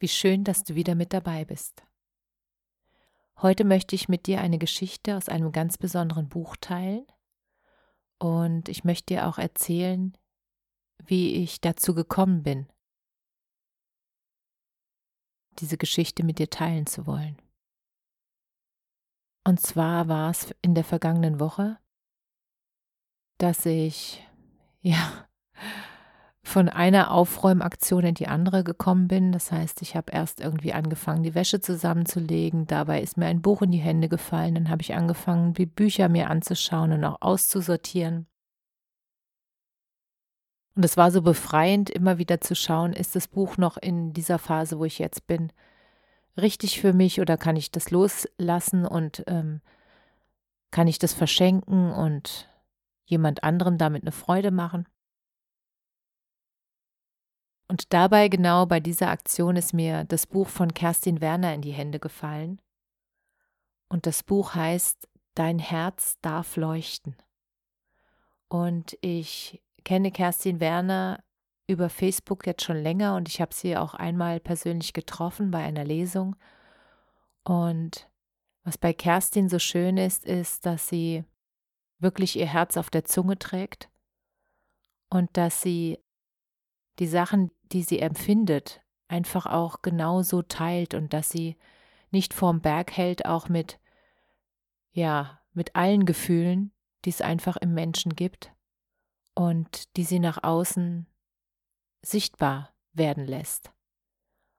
Wie schön, dass du wieder mit dabei bist. Heute möchte ich mit dir eine Geschichte aus einem ganz besonderen Buch teilen und ich möchte dir auch erzählen, wie ich dazu gekommen bin, diese Geschichte mit dir teilen zu wollen. Und zwar war es in der vergangenen Woche, dass ich, ja, von einer Aufräumaktion in die andere gekommen bin. Das heißt, ich habe erst irgendwie angefangen, die Wäsche zusammenzulegen. Dabei ist mir ein Buch in die Hände gefallen. Dann habe ich angefangen, die Bücher mir anzuschauen und auch auszusortieren. Und es war so befreiend, immer wieder zu schauen, ist das Buch noch in dieser Phase, wo ich jetzt bin, richtig für mich oder kann ich das loslassen und ähm, kann ich das verschenken und jemand anderem damit eine Freude machen? Und dabei, genau bei dieser Aktion, ist mir das Buch von Kerstin Werner in die Hände gefallen. Und das Buch heißt Dein Herz darf leuchten. Und ich kenne Kerstin Werner über Facebook jetzt schon länger und ich habe sie auch einmal persönlich getroffen bei einer Lesung. Und was bei Kerstin so schön ist, ist, dass sie wirklich ihr Herz auf der Zunge trägt und dass sie die Sachen, die sie empfindet, einfach auch genauso teilt und dass sie nicht vorm Berg hält, auch mit, ja, mit allen Gefühlen, die es einfach im Menschen gibt und die sie nach außen sichtbar werden lässt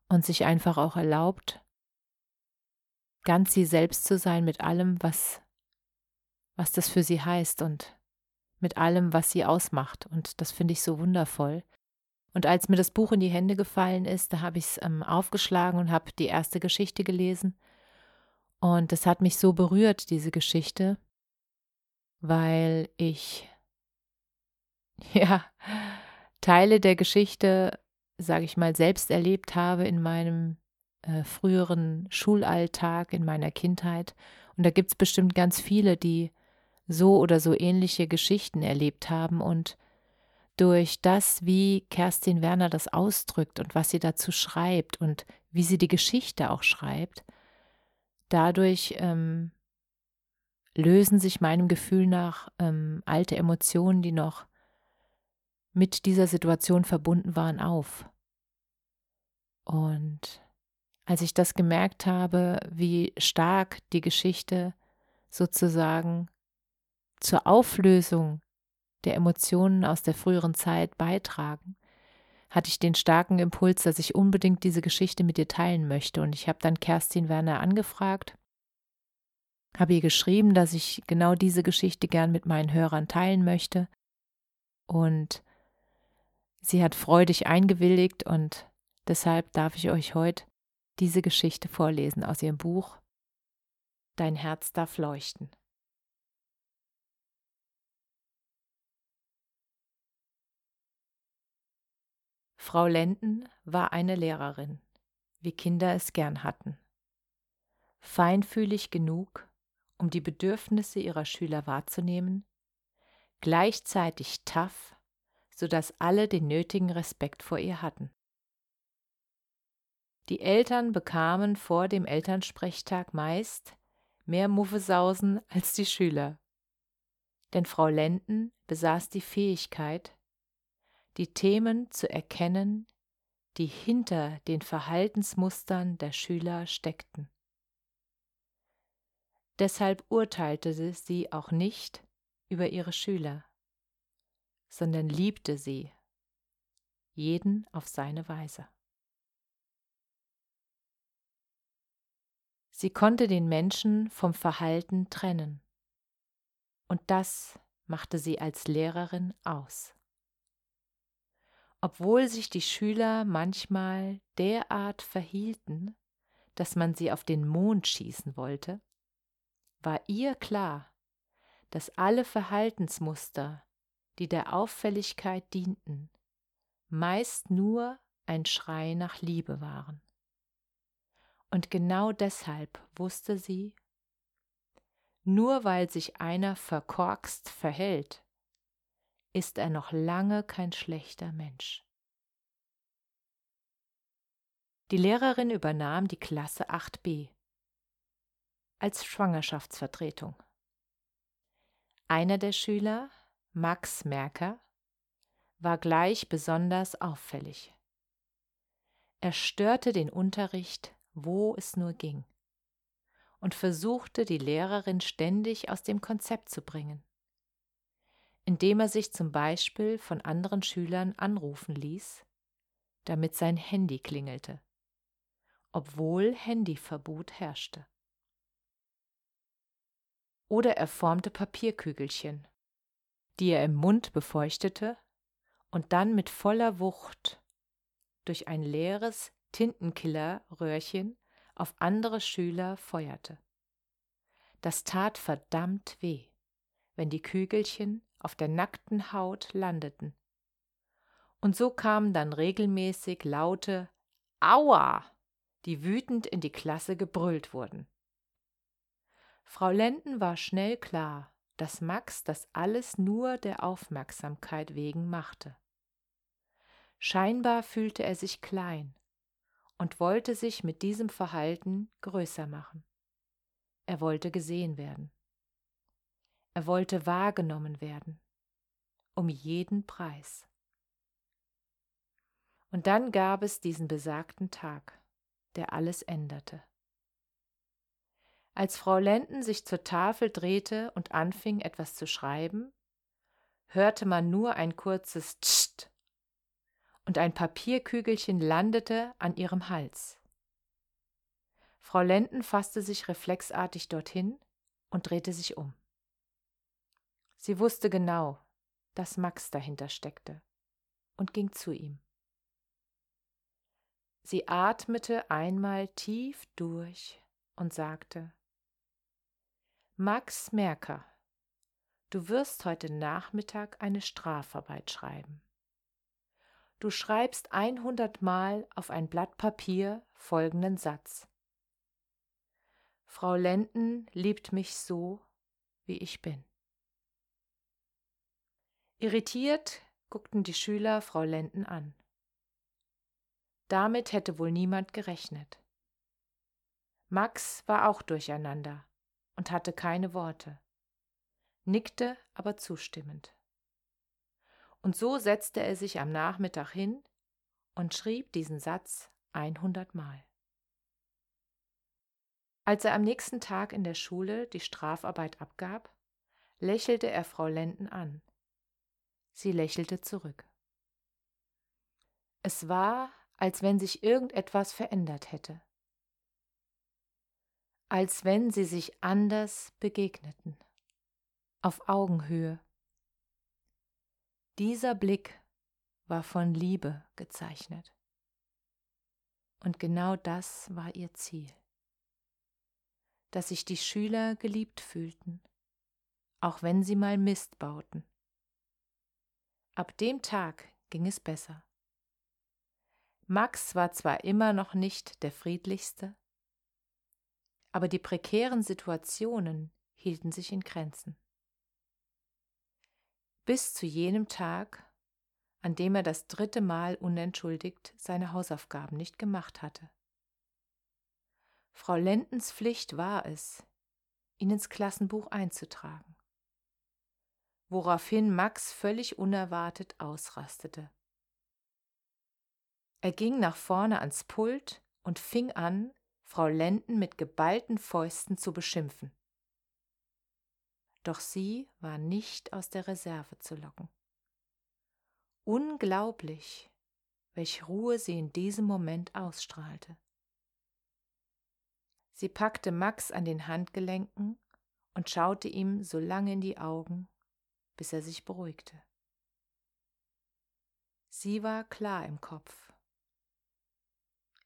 und sich einfach auch erlaubt, ganz sie selbst zu sein mit allem, was, was das für sie heißt und mit allem, was sie ausmacht. Und das finde ich so wundervoll. Und als mir das Buch in die Hände gefallen ist, da habe ich es ähm, aufgeschlagen und habe die erste Geschichte gelesen. Und es hat mich so berührt, diese Geschichte, weil ich, ja, Teile der Geschichte, sage ich mal, selbst erlebt habe in meinem äh, früheren Schulalltag, in meiner Kindheit. Und da gibt es bestimmt ganz viele, die so oder so ähnliche Geschichten erlebt haben und durch das, wie Kerstin Werner das ausdrückt und was sie dazu schreibt und wie sie die Geschichte auch schreibt, dadurch ähm, lösen sich meinem Gefühl nach ähm, alte Emotionen, die noch mit dieser Situation verbunden waren, auf. Und als ich das gemerkt habe, wie stark die Geschichte sozusagen zur Auflösung der Emotionen aus der früheren Zeit beitragen, hatte ich den starken Impuls, dass ich unbedingt diese Geschichte mit dir teilen möchte. Und ich habe dann Kerstin Werner angefragt, habe ihr geschrieben, dass ich genau diese Geschichte gern mit meinen Hörern teilen möchte. Und sie hat freudig eingewilligt und deshalb darf ich euch heute diese Geschichte vorlesen aus ihrem Buch Dein Herz darf leuchten. Frau Lenden war eine Lehrerin, wie Kinder es gern hatten. Feinfühlig genug, um die Bedürfnisse ihrer Schüler wahrzunehmen, gleichzeitig tough, so dass alle den nötigen Respekt vor ihr hatten. Die Eltern bekamen vor dem Elternsprechtag meist mehr Muffesausen als die Schüler. Denn Frau Lenden besaß die Fähigkeit, die Themen zu erkennen, die hinter den Verhaltensmustern der Schüler steckten. Deshalb urteilte sie auch nicht über ihre Schüler, sondern liebte sie, jeden auf seine Weise. Sie konnte den Menschen vom Verhalten trennen. Und das machte sie als Lehrerin aus. Obwohl sich die Schüler manchmal derart verhielten, dass man sie auf den Mond schießen wollte, war ihr klar, dass alle Verhaltensmuster, die der Auffälligkeit dienten, meist nur ein Schrei nach Liebe waren. Und genau deshalb wusste sie, nur weil sich einer verkorkst verhält, ist er noch lange kein schlechter Mensch. Die Lehrerin übernahm die Klasse 8b als Schwangerschaftsvertretung. Einer der Schüler, Max Merker, war gleich besonders auffällig. Er störte den Unterricht, wo es nur ging, und versuchte die Lehrerin ständig aus dem Konzept zu bringen indem er sich zum Beispiel von anderen Schülern anrufen ließ, damit sein Handy klingelte, obwohl Handyverbot herrschte. Oder er formte Papierkügelchen, die er im Mund befeuchtete und dann mit voller Wucht durch ein leeres Tintenkillerröhrchen auf andere Schüler feuerte. Das tat verdammt weh, wenn die Kügelchen auf der nackten Haut landeten. Und so kamen dann regelmäßig laute Aua, die wütend in die Klasse gebrüllt wurden. Frau Lenden war schnell klar, dass Max das alles nur der Aufmerksamkeit wegen machte. Scheinbar fühlte er sich klein und wollte sich mit diesem Verhalten größer machen. Er wollte gesehen werden. Er wollte wahrgenommen werden, um jeden Preis. Und dann gab es diesen besagten Tag, der alles änderte. Als Frau Lenden sich zur Tafel drehte und anfing etwas zu schreiben, hörte man nur ein kurzes Tst und ein Papierkügelchen landete an ihrem Hals. Frau Lenden fasste sich reflexartig dorthin und drehte sich um. Sie wusste genau, dass Max dahinter steckte und ging zu ihm. Sie atmete einmal tief durch und sagte Max Merker, du wirst heute Nachmittag eine Strafarbeit schreiben. Du schreibst 100 Mal auf ein Blatt Papier folgenden Satz. Frau Lenden liebt mich so, wie ich bin. Irritiert guckten die Schüler Frau Lenden an. Damit hätte wohl niemand gerechnet. Max war auch durcheinander und hatte keine Worte, nickte aber zustimmend. Und so setzte er sich am Nachmittag hin und schrieb diesen Satz 100 Mal. Als er am nächsten Tag in der Schule die Strafarbeit abgab, lächelte er Frau Lenden an Sie lächelte zurück. Es war, als wenn sich irgendetwas verändert hätte. Als wenn sie sich anders begegneten. Auf Augenhöhe. Dieser Blick war von Liebe gezeichnet. Und genau das war ihr Ziel. Dass sich die Schüler geliebt fühlten, auch wenn sie mal Mist bauten. Ab dem Tag ging es besser. Max war zwar immer noch nicht der friedlichste, aber die prekären Situationen hielten sich in Grenzen. Bis zu jenem Tag, an dem er das dritte Mal unentschuldigt seine Hausaufgaben nicht gemacht hatte. Frau Lendens Pflicht war es, ihn ins Klassenbuch einzutragen woraufhin Max völlig unerwartet ausrastete. Er ging nach vorne ans Pult und fing an, Frau Lenden mit geballten Fäusten zu beschimpfen. Doch sie war nicht aus der Reserve zu locken. Unglaublich, welch Ruhe sie in diesem Moment ausstrahlte. Sie packte Max an den Handgelenken und schaute ihm so lange in die Augen, bis er sich beruhigte. Sie war klar im Kopf,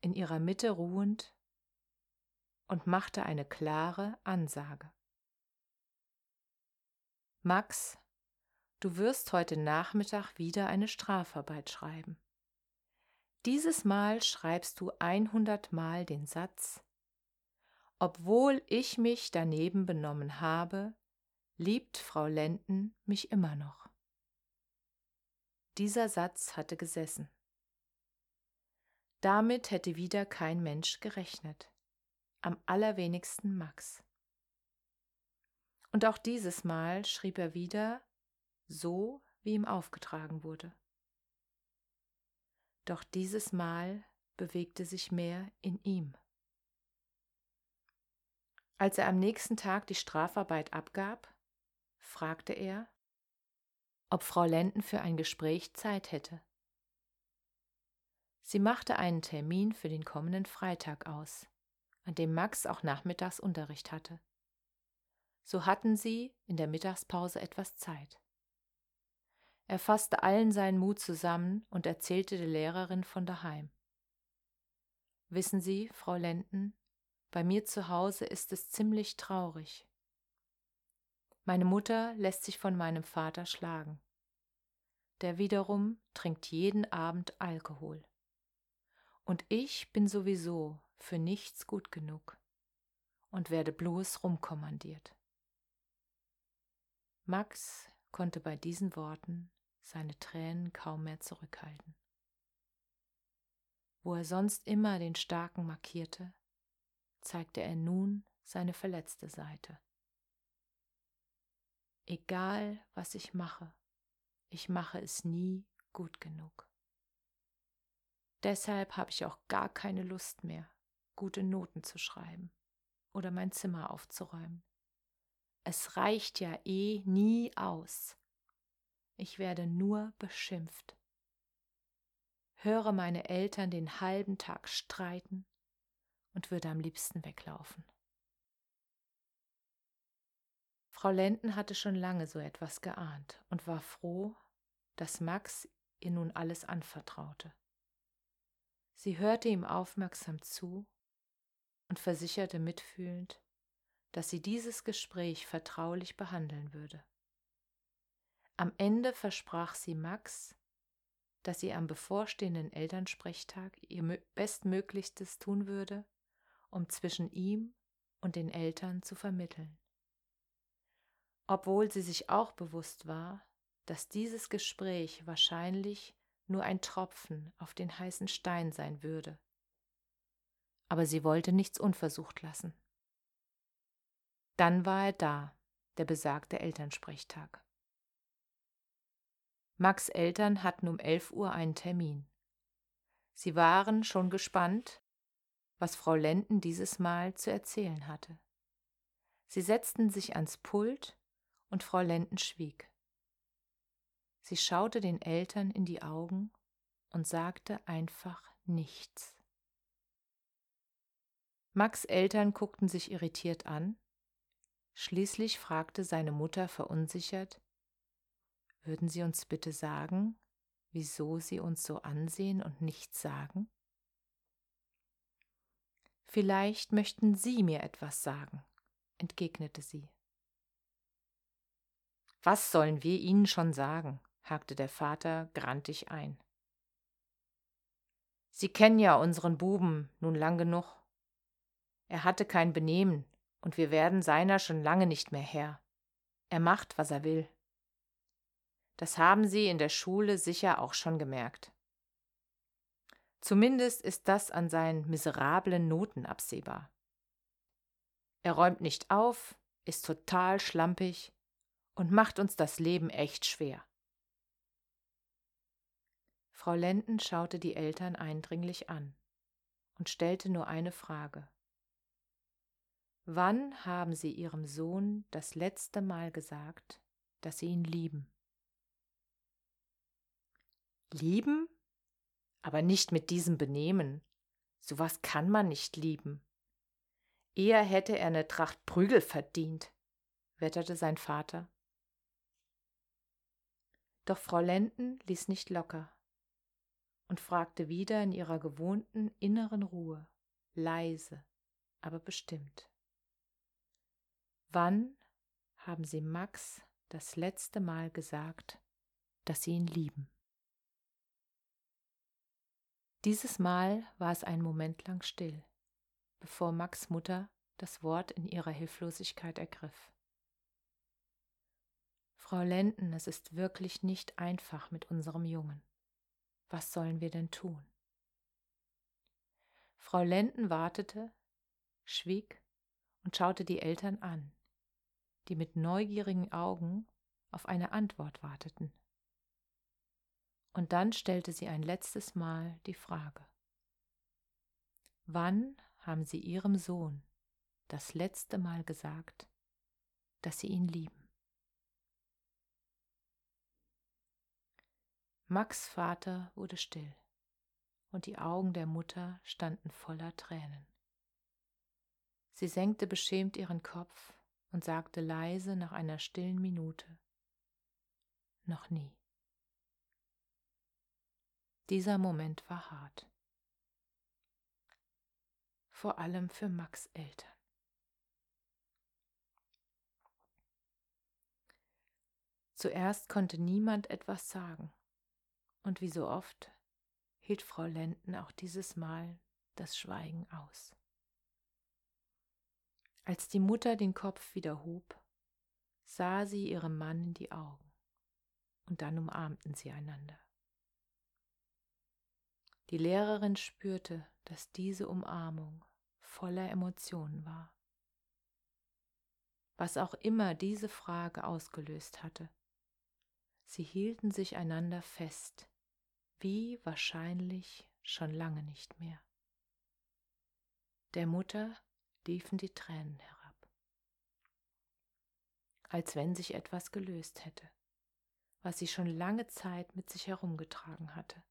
in ihrer Mitte ruhend und machte eine klare Ansage. Max, du wirst heute Nachmittag wieder eine Strafarbeit schreiben. Dieses Mal schreibst du 100 Mal den Satz, obwohl ich mich daneben benommen habe, liebt Frau Lenden mich immer noch. Dieser Satz hatte gesessen. Damit hätte wieder kein Mensch gerechnet, am allerwenigsten Max. Und auch dieses Mal schrieb er wieder so, wie ihm aufgetragen wurde. Doch dieses Mal bewegte sich mehr in ihm. Als er am nächsten Tag die Strafarbeit abgab, fragte er, ob Frau Lenden für ein Gespräch Zeit hätte. Sie machte einen Termin für den kommenden Freitag aus, an dem Max auch nachmittags Unterricht hatte. So hatten sie in der Mittagspause etwas Zeit. Er fasste allen seinen Mut zusammen und erzählte der Lehrerin von daheim. Wissen Sie, Frau Lenden, bei mir zu Hause ist es ziemlich traurig. Meine Mutter lässt sich von meinem Vater schlagen. Der wiederum trinkt jeden Abend Alkohol. Und ich bin sowieso für nichts gut genug und werde bloß rumkommandiert. Max konnte bei diesen Worten seine Tränen kaum mehr zurückhalten. Wo er sonst immer den Starken markierte, zeigte er nun seine verletzte Seite. Egal, was ich mache, ich mache es nie gut genug. Deshalb habe ich auch gar keine Lust mehr, gute Noten zu schreiben oder mein Zimmer aufzuräumen. Es reicht ja eh nie aus. Ich werde nur beschimpft. Höre meine Eltern den halben Tag streiten und würde am liebsten weglaufen. Frau Lenden hatte schon lange so etwas geahnt und war froh, dass Max ihr nun alles anvertraute. Sie hörte ihm aufmerksam zu und versicherte mitfühlend, dass sie dieses Gespräch vertraulich behandeln würde. Am Ende versprach sie Max, dass sie am bevorstehenden Elternsprechtag ihr Bestmöglichstes tun würde, um zwischen ihm und den Eltern zu vermitteln obwohl sie sich auch bewusst war, dass dieses Gespräch wahrscheinlich nur ein Tropfen auf den heißen Stein sein würde. Aber sie wollte nichts unversucht lassen. Dann war er da, der besagte Elternsprechtag. Max Eltern hatten um elf Uhr einen Termin. Sie waren schon gespannt, was Frau Lenden dieses Mal zu erzählen hatte. Sie setzten sich ans Pult und Frau Lenden schwieg. Sie schaute den Eltern in die Augen und sagte einfach nichts. Max Eltern guckten sich irritiert an. Schließlich fragte seine Mutter verunsichert, würden Sie uns bitte sagen, wieso Sie uns so ansehen und nichts sagen? Vielleicht möchten Sie mir etwas sagen, entgegnete sie. Was sollen wir ihnen schon sagen? hakte der Vater grantig ein. Sie kennen ja unseren Buben nun lang genug. Er hatte kein Benehmen, und wir werden seiner schon lange nicht mehr Herr. Er macht, was er will. Das haben Sie in der Schule sicher auch schon gemerkt. Zumindest ist das an seinen miserablen Noten absehbar. Er räumt nicht auf, ist total schlampig und macht uns das Leben echt schwer. Frau Lenden schaute die Eltern eindringlich an und stellte nur eine Frage. Wann haben Sie Ihrem Sohn das letzte Mal gesagt, dass Sie ihn lieben? Lieben? Aber nicht mit diesem Benehmen. So was kann man nicht lieben. Eher hätte er eine Tracht Prügel verdient, wetterte sein Vater. Doch Frau Lenden ließ nicht locker und fragte wieder in ihrer gewohnten inneren Ruhe, leise, aber bestimmt. Wann haben Sie Max das letzte Mal gesagt, dass Sie ihn lieben? Dieses Mal war es einen Moment lang still, bevor Max Mutter das Wort in ihrer Hilflosigkeit ergriff. Frau Lenden, es ist wirklich nicht einfach mit unserem Jungen. Was sollen wir denn tun? Frau Lenden wartete, schwieg und schaute die Eltern an die mit neugierigen Augen auf eine Antwort warteten. Und dann stellte sie ein letztes Mal die Frage. Wann haben Sie Ihrem Sohn das letzte Mal gesagt, dass Sie ihn lieben? Max Vater wurde still, und die Augen der Mutter standen voller Tränen. Sie senkte beschämt ihren Kopf und sagte leise nach einer stillen Minute Noch nie. Dieser Moment war hart. Vor allem für Max Eltern. Zuerst konnte niemand etwas sagen, und wie so oft hielt Frau Lenden auch dieses Mal das Schweigen aus. Als die Mutter den Kopf wieder hob, sah sie ihrem Mann in die Augen, und dann umarmten sie einander. Die Lehrerin spürte, dass diese Umarmung voller Emotionen war. Was auch immer diese Frage ausgelöst hatte, sie hielten sich einander fest, wie wahrscheinlich schon lange nicht mehr. Der Mutter liefen die Tränen herab, als wenn sich etwas gelöst hätte, was sie schon lange Zeit mit sich herumgetragen hatte,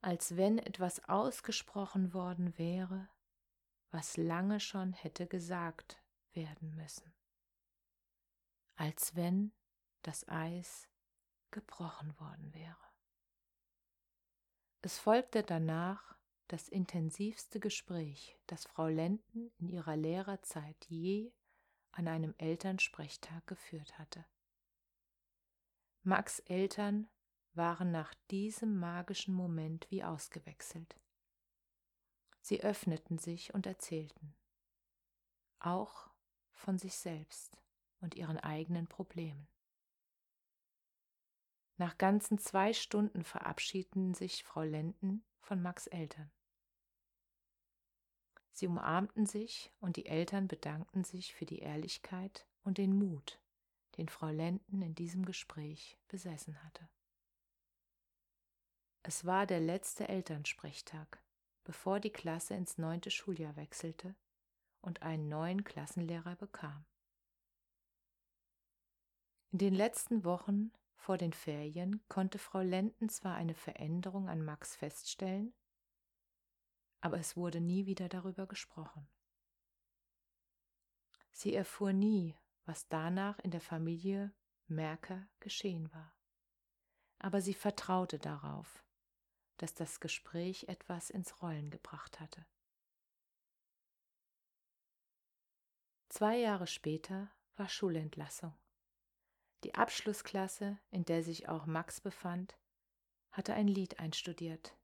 als wenn etwas ausgesprochen worden wäre, was lange schon hätte gesagt werden müssen, als wenn das Eis gebrochen worden wäre. Es folgte danach das intensivste Gespräch, das Frau Lenden in ihrer Lehrerzeit je an einem Elternsprechtag geführt hatte. Max Eltern waren nach diesem magischen Moment wie ausgewechselt. Sie öffneten sich und erzählten, auch von sich selbst und ihren eigenen Problemen. Nach ganzen zwei Stunden verabschiedeten sich Frau Lenden von Max Eltern. Sie umarmten sich und die Eltern bedankten sich für die Ehrlichkeit und den Mut, den Frau Lenden in diesem Gespräch besessen hatte. Es war der letzte Elternsprechtag, bevor die Klasse ins neunte Schuljahr wechselte und einen neuen Klassenlehrer bekam. In den letzten Wochen vor den Ferien konnte Frau Lenden zwar eine Veränderung an Max feststellen, aber es wurde nie wieder darüber gesprochen. Sie erfuhr nie, was danach in der Familie Merker geschehen war. Aber sie vertraute darauf, dass das Gespräch etwas ins Rollen gebracht hatte. Zwei Jahre später war Schulentlassung. Die Abschlussklasse, in der sich auch Max befand, hatte ein Lied einstudiert,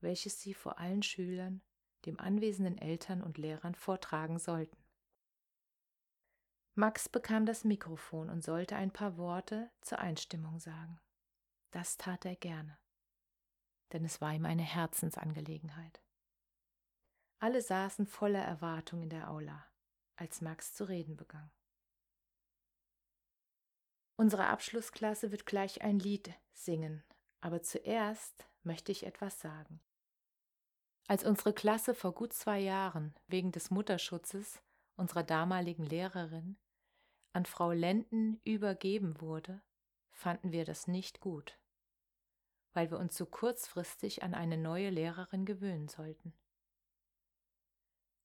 welches sie vor allen Schülern, dem anwesenden Eltern und Lehrern vortragen sollten. Max bekam das Mikrofon und sollte ein paar Worte zur Einstimmung sagen. Das tat er gerne, denn es war ihm eine Herzensangelegenheit. Alle saßen voller Erwartung in der Aula, als Max zu reden begann. Unsere Abschlussklasse wird gleich ein Lied singen, aber zuerst möchte ich etwas sagen. Als unsere Klasse vor gut zwei Jahren wegen des Mutterschutzes unserer damaligen Lehrerin an Frau Lenden übergeben wurde, fanden wir das nicht gut, weil wir uns so kurzfristig an eine neue Lehrerin gewöhnen sollten.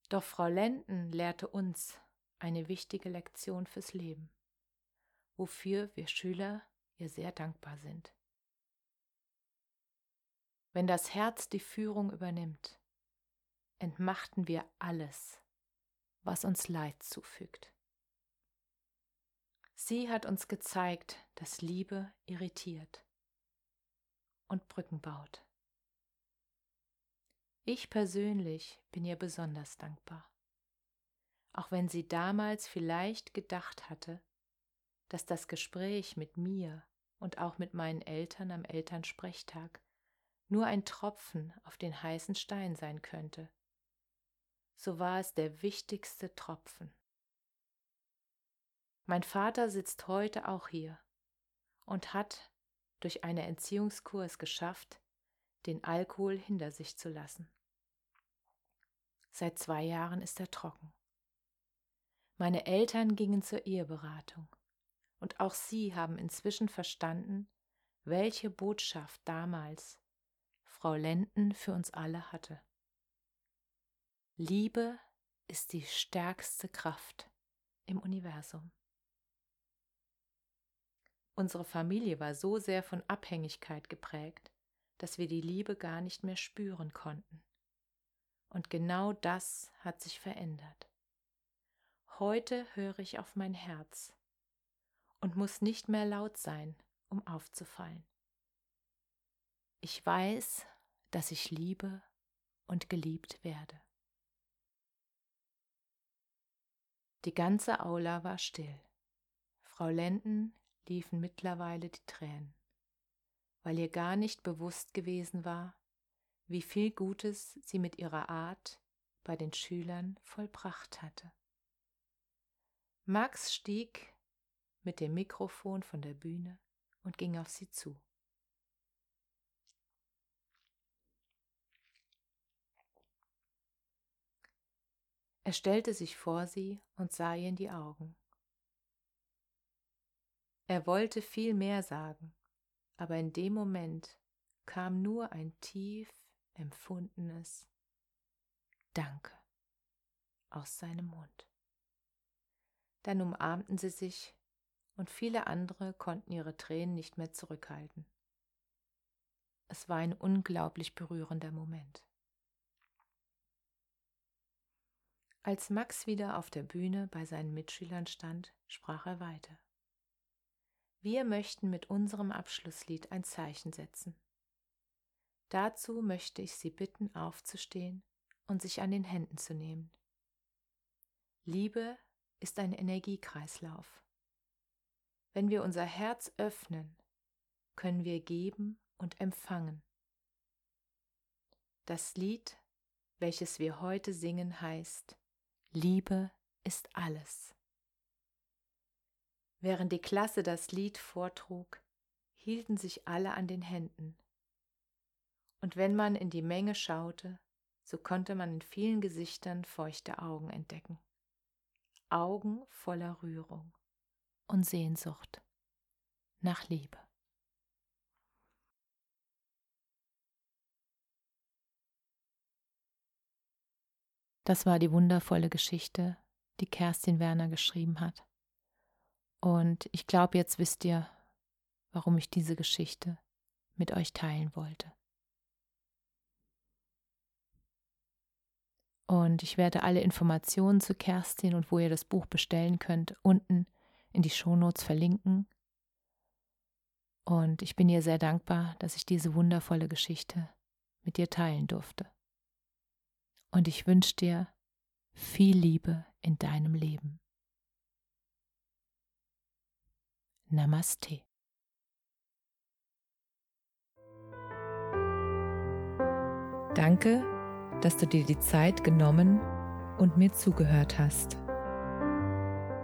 Doch Frau Lenden lehrte uns eine wichtige Lektion fürs Leben, wofür wir Schüler ihr sehr dankbar sind. Wenn das Herz die Führung übernimmt, entmachten wir alles, was uns Leid zufügt. Sie hat uns gezeigt, dass Liebe irritiert und Brücken baut. Ich persönlich bin ihr besonders dankbar, auch wenn sie damals vielleicht gedacht hatte, dass das Gespräch mit mir und auch mit meinen Eltern am Elternsprechtag nur ein Tropfen auf den heißen Stein sein könnte. So war es der wichtigste Tropfen. Mein Vater sitzt heute auch hier und hat durch einen Entziehungskurs geschafft, den Alkohol hinter sich zu lassen. Seit zwei Jahren ist er trocken. Meine Eltern gingen zur Eheberatung und auch sie haben inzwischen verstanden, welche Botschaft damals Frau Lenden für uns alle hatte. Liebe ist die stärkste Kraft im Universum. Unsere Familie war so sehr von Abhängigkeit geprägt, dass wir die Liebe gar nicht mehr spüren konnten. Und genau das hat sich verändert. Heute höre ich auf mein Herz und muss nicht mehr laut sein, um aufzufallen. Ich weiß, dass ich liebe und geliebt werde. Die ganze Aula war still. Frau Lenden liefen mittlerweile die Tränen weil ihr gar nicht bewusst gewesen war, wie viel Gutes sie mit ihrer Art bei den Schülern vollbracht hatte. Max stieg mit dem Mikrofon von der Bühne und ging auf sie zu. Er stellte sich vor sie und sah ihr in die Augen. Er wollte viel mehr sagen, aber in dem Moment kam nur ein tief empfundenes Danke aus seinem Mund. Dann umarmten sie sich und viele andere konnten ihre Tränen nicht mehr zurückhalten. Es war ein unglaublich berührender Moment. Als Max wieder auf der Bühne bei seinen Mitschülern stand, sprach er weiter. Wir möchten mit unserem Abschlusslied ein Zeichen setzen. Dazu möchte ich Sie bitten, aufzustehen und sich an den Händen zu nehmen. Liebe ist ein Energiekreislauf. Wenn wir unser Herz öffnen, können wir geben und empfangen. Das Lied, welches wir heute singen, heißt Liebe ist alles. Während die Klasse das Lied vortrug, hielten sich alle an den Händen. Und wenn man in die Menge schaute, so konnte man in vielen Gesichtern feuchte Augen entdecken. Augen voller Rührung und Sehnsucht nach Liebe. Das war die wundervolle Geschichte, die Kerstin Werner geschrieben hat. Und ich glaube, jetzt wisst ihr, warum ich diese Geschichte mit euch teilen wollte. Und ich werde alle Informationen zu Kerstin und wo ihr das Buch bestellen könnt, unten in die Shownotes verlinken. Und ich bin ihr sehr dankbar, dass ich diese wundervolle Geschichte mit dir teilen durfte. Und ich wünsche dir viel Liebe in deinem Leben. Namaste. Danke, dass du dir die Zeit genommen und mir zugehört hast.